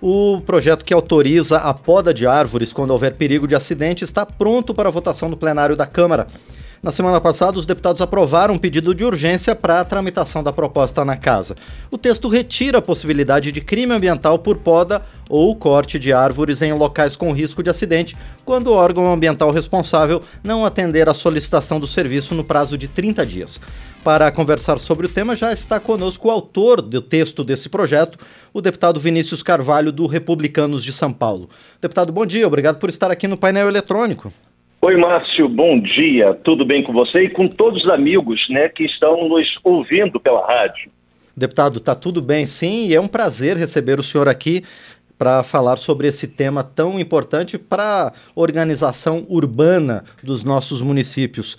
O projeto que autoriza a poda de árvores quando houver perigo de acidente está pronto para votação no plenário da Câmara. Na semana passada, os deputados aprovaram um pedido de urgência para a tramitação da proposta na casa. O texto retira a possibilidade de crime ambiental por poda ou corte de árvores em locais com risco de acidente, quando o órgão ambiental responsável não atender à solicitação do serviço no prazo de 30 dias. Para conversar sobre o tema, já está conosco o autor do texto desse projeto, o deputado Vinícius Carvalho, do Republicanos de São Paulo. Deputado, bom dia, obrigado por estar aqui no painel eletrônico. Oi, Márcio, bom dia. Tudo bem com você e com todos os amigos né, que estão nos ouvindo pela rádio? Deputado, tá tudo bem sim, e é um prazer receber o senhor aqui para falar sobre esse tema tão importante para a organização urbana dos nossos municípios.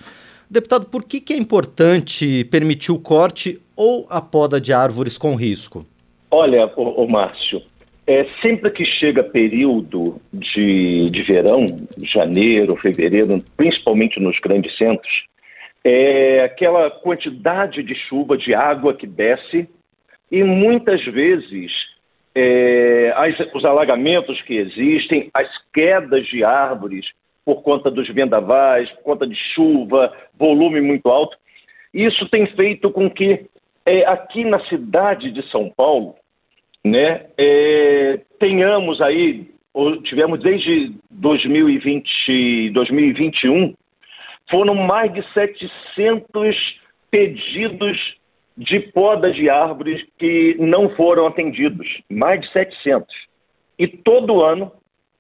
Deputado, por que, que é importante permitir o corte ou a poda de árvores com risco? Olha, ô, ô Márcio, é, sempre que chega período de, de verão, janeiro, fevereiro, principalmente nos grandes centros, é aquela quantidade de chuva, de água que desce, e muitas vezes é, as, os alagamentos que existem, as quedas de árvores por conta dos vendavais, por conta de chuva, volume muito alto. Isso tem feito com que é, aqui na cidade de São Paulo né, é, tenhamos aí, tivemos desde 2020, 2021, foram mais de 700 pedidos de poda de árvores que não foram atendidos, mais de 700. E todo ano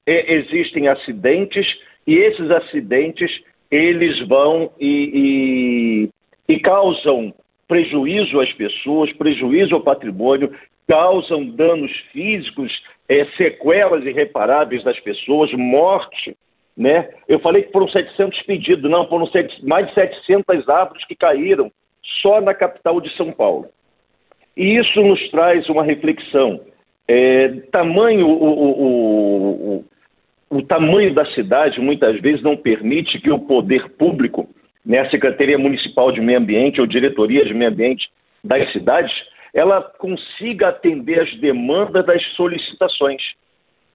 é, existem acidentes e esses acidentes eles vão e, e, e causam prejuízo às pessoas, prejuízo ao patrimônio, causam danos físicos, é, sequelas irreparáveis das pessoas, morte. Né? Eu falei que foram 700 pedidos, não, foram mais de 700 árvores que caíram só na capital de São Paulo. E isso nos traz uma reflexão. É, tamanho, o, o, o, o, tamanho da cidade muitas vezes não permite que o poder público, né, a Secretaria Municipal de Meio Ambiente ou Diretoria de Meio Ambiente das cidades, ela consiga atender as demandas das solicitações.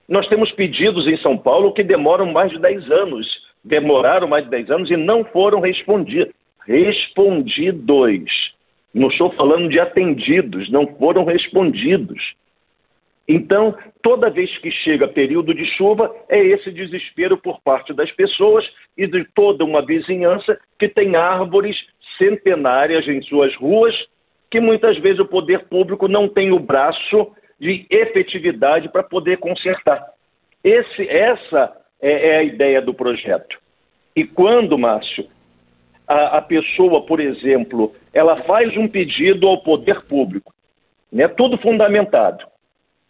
Nós temos pedidos em São Paulo que demoram mais de 10 anos, demoraram mais de 10 anos e não foram respondidos. Respondidos. Não estou falando de atendidos, não foram respondidos. Então, toda vez que chega período de chuva, é esse desespero por parte das pessoas e de toda uma vizinhança que tem árvores centenárias em suas ruas que muitas vezes o poder público não tem o braço de efetividade para poder consertar. Esse, essa é, é, a ideia do projeto. E quando, Márcio, a, a, pessoa, por exemplo, ela faz um pedido ao poder público, né, tudo fundamentado,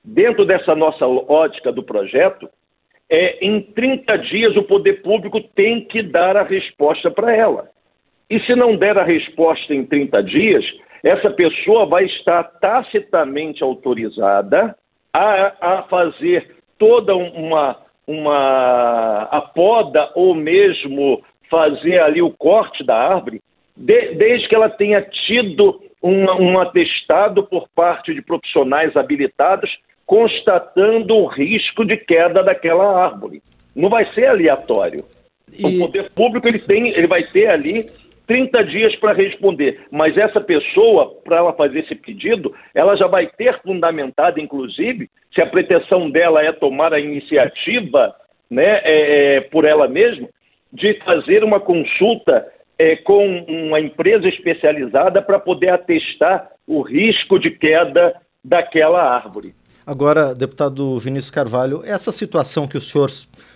dentro dessa nossa ótica do projeto, é, em 30 dias o poder público tem que dar a resposta para ela. E se não der a resposta em 30 dias, essa pessoa vai estar tacitamente autorizada a, a fazer toda uma, uma a poda ou mesmo fazer ali o corte da árvore, de, desde que ela tenha tido um, um atestado por parte de profissionais habilitados constatando o risco de queda daquela árvore. Não vai ser aleatório. E... O poder público ele tem, ele vai ter ali 30 dias para responder. Mas essa pessoa, para ela fazer esse pedido, ela já vai ter fundamentado, inclusive, se a pretensão dela é tomar a iniciativa né, é, é, por ela mesma, de fazer uma consulta é, com uma empresa especializada para poder atestar o risco de queda daquela árvore. Agora, deputado Vinícius Carvalho, essa situação que o senhor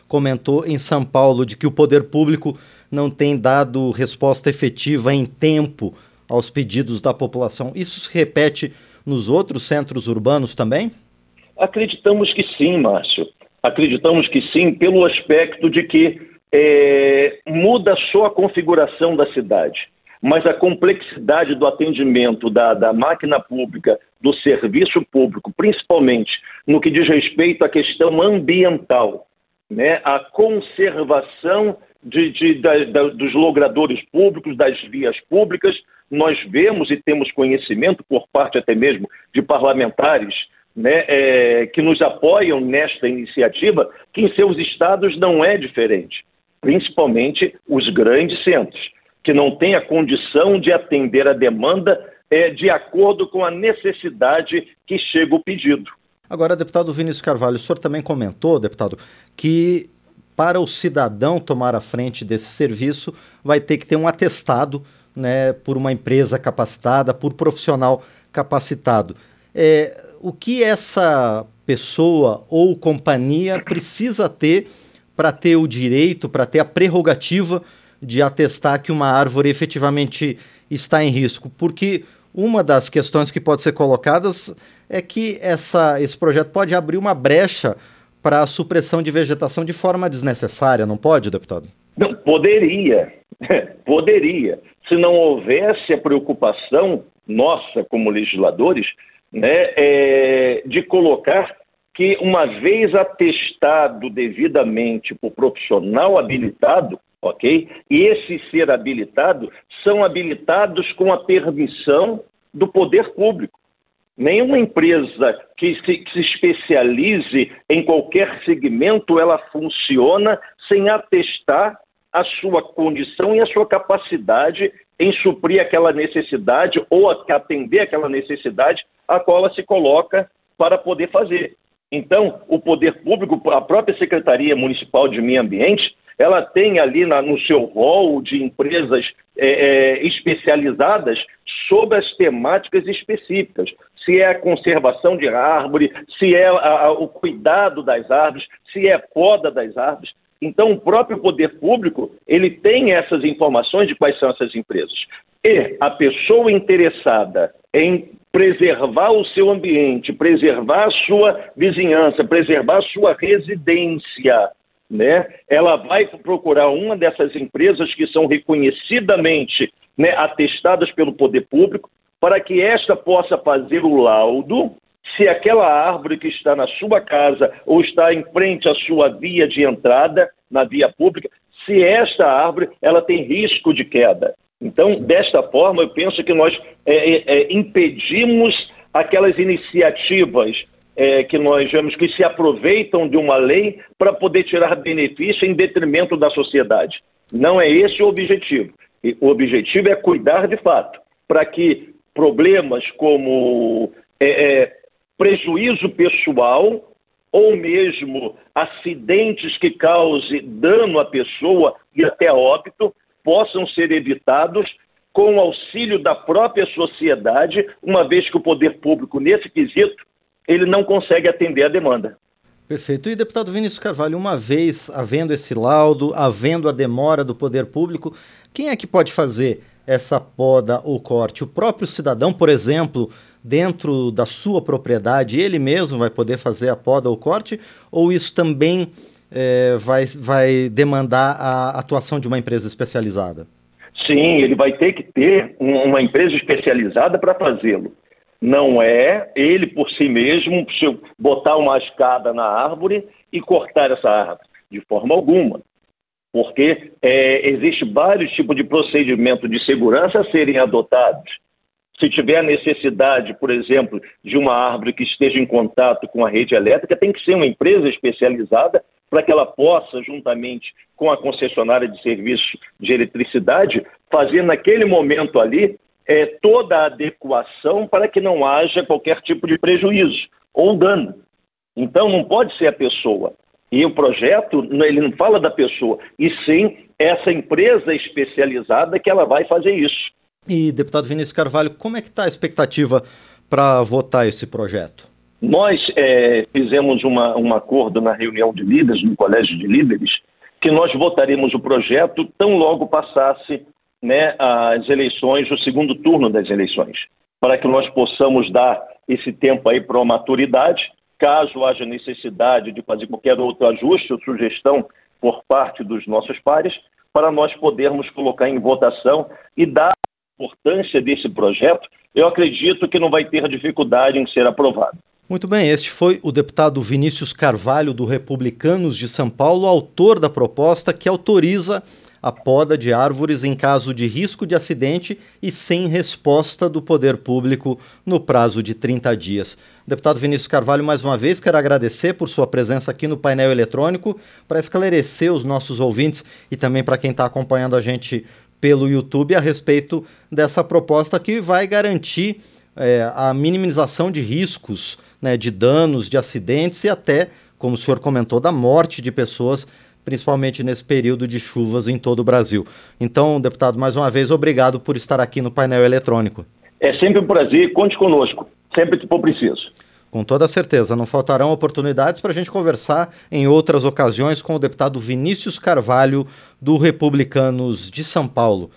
comentou em São Paulo, de que o poder público não tem dado resposta efetiva em tempo aos pedidos da população. Isso se repete nos outros centros urbanos também? Acreditamos que sim, Márcio. Acreditamos que sim, pelo aspecto de que é, muda só a configuração da cidade, mas a complexidade do atendimento da, da máquina pública, do serviço público, principalmente no que diz respeito à questão ambiental, né, a conservação de, de, dos logradores públicos, das vias públicas. Nós vemos e temos conhecimento, por parte até mesmo de parlamentares né, é, que nos apoiam nesta iniciativa, que em seus estados não é diferente, principalmente os grandes centros, que não têm a condição de atender a demanda é, de acordo com a necessidade que chega o pedido. Agora, deputado Vinícius Carvalho, o senhor também comentou, deputado, que para o cidadão tomar a frente desse serviço vai ter que ter um atestado né, por uma empresa capacitada, por profissional capacitado. É, o que essa pessoa ou companhia precisa ter para ter o direito, para ter a prerrogativa de atestar que uma árvore efetivamente está em risco? Porque uma das questões que pode ser colocadas é que essa, esse projeto pode abrir uma brecha para a supressão de vegetação de forma desnecessária, não pode, deputado? Não, poderia, poderia. Se não houvesse a preocupação nossa como legisladores né, é, de colocar que, uma vez atestado devidamente por profissional habilitado, ok? E esse ser habilitado são habilitados com a permissão do poder público. Nenhuma empresa que se, que se, especialize em qualquer segmento, ela funciona sem atestar a sua condição e a sua capacidade em suprir aquela necessidade ou atender aquela necessidade a qual ela se coloca para poder fazer. Então, o poder público, a própria Secretaria Municipal de Meio Ambiente, ela tem ali na, no seu rol de empresas é, é, especializadas sobre as temáticas específicas. Se é a conservação de árvore, se é a, a, o cuidado das árvores, se é poda das árvores. Então, o próprio poder público ele tem essas informações de quais são essas empresas. E a pessoa interessada em preservar o seu ambiente, preservar a sua vizinhança, preservar a sua residência, né, ela vai procurar uma dessas empresas que são reconhecidamente né, atestadas pelo poder público, para que esta possa fazer o laudo se aquela árvore que está na sua casa ou está em frente à sua via de entrada na via pública, se esta árvore ela tem risco de queda. Então, desta forma, eu penso que nós é, é, é impedimos aquelas iniciativas é, que nós vemos que se aproveitam de uma lei para poder tirar benefício em detrimento da sociedade. Não é esse o objetivo. O objetivo é cuidar de fato, para que problemas como é, é, prejuízo pessoal ou mesmo acidentes que causem dano à pessoa e até óbito possam ser evitados com o auxílio da própria sociedade, uma vez que o poder público, nesse quesito, ele não consegue atender a demanda. Perfeito. E, deputado Vinícius Carvalho, uma vez havendo esse laudo, havendo a demora do poder público, quem é que pode fazer essa poda ou corte? O próprio cidadão, por exemplo, dentro da sua propriedade, ele mesmo vai poder fazer a poda ou corte? Ou isso também é, vai, vai demandar a atuação de uma empresa especializada? Sim, ele vai ter que ter uma empresa especializada para fazê-lo não é ele por si mesmo botar uma escada na árvore e cortar essa árvore, de forma alguma. Porque é, existe vários tipos de procedimento de segurança a serem adotados. Se tiver necessidade, por exemplo, de uma árvore que esteja em contato com a rede elétrica, tem que ser uma empresa especializada para que ela possa, juntamente com a concessionária de serviços de eletricidade, fazer naquele momento ali é, toda a adequação para que não haja qualquer tipo de prejuízo ou dano. Então, não pode ser a pessoa. E o projeto, ele não fala da pessoa, e sim essa empresa especializada que ela vai fazer isso. E, deputado Vinícius Carvalho, como é que está a expectativa para votar esse projeto? Nós é, fizemos uma, um acordo na reunião de líderes, no Colégio de Líderes, que nós votaremos o projeto tão logo passasse né, as eleições, o segundo turno das eleições, para que nós possamos dar esse tempo aí para a maturidade, caso haja necessidade de fazer qualquer outro ajuste ou sugestão por parte dos nossos pares, para nós podermos colocar em votação e dar a importância desse projeto, eu acredito que não vai ter dificuldade em ser aprovado. Muito bem, este foi o deputado Vinícius Carvalho, do Republicanos de São Paulo, autor da proposta que autoriza a poda de árvores em caso de risco de acidente e sem resposta do poder público no prazo de 30 dias. Deputado Vinícius Carvalho, mais uma vez, quero agradecer por sua presença aqui no painel eletrônico para esclarecer os nossos ouvintes e também para quem está acompanhando a gente pelo YouTube a respeito dessa proposta que vai garantir é, a minimização de riscos, né, de danos, de acidentes e até, como o senhor comentou, da morte de pessoas, principalmente nesse período de chuvas em todo o Brasil. Então, deputado, mais uma vez, obrigado por estar aqui no painel eletrônico. É sempre um prazer, conte conosco, sempre que for preciso. Com toda certeza, não faltarão oportunidades para a gente conversar em outras ocasiões com o deputado Vinícius Carvalho, do Republicanos de São Paulo.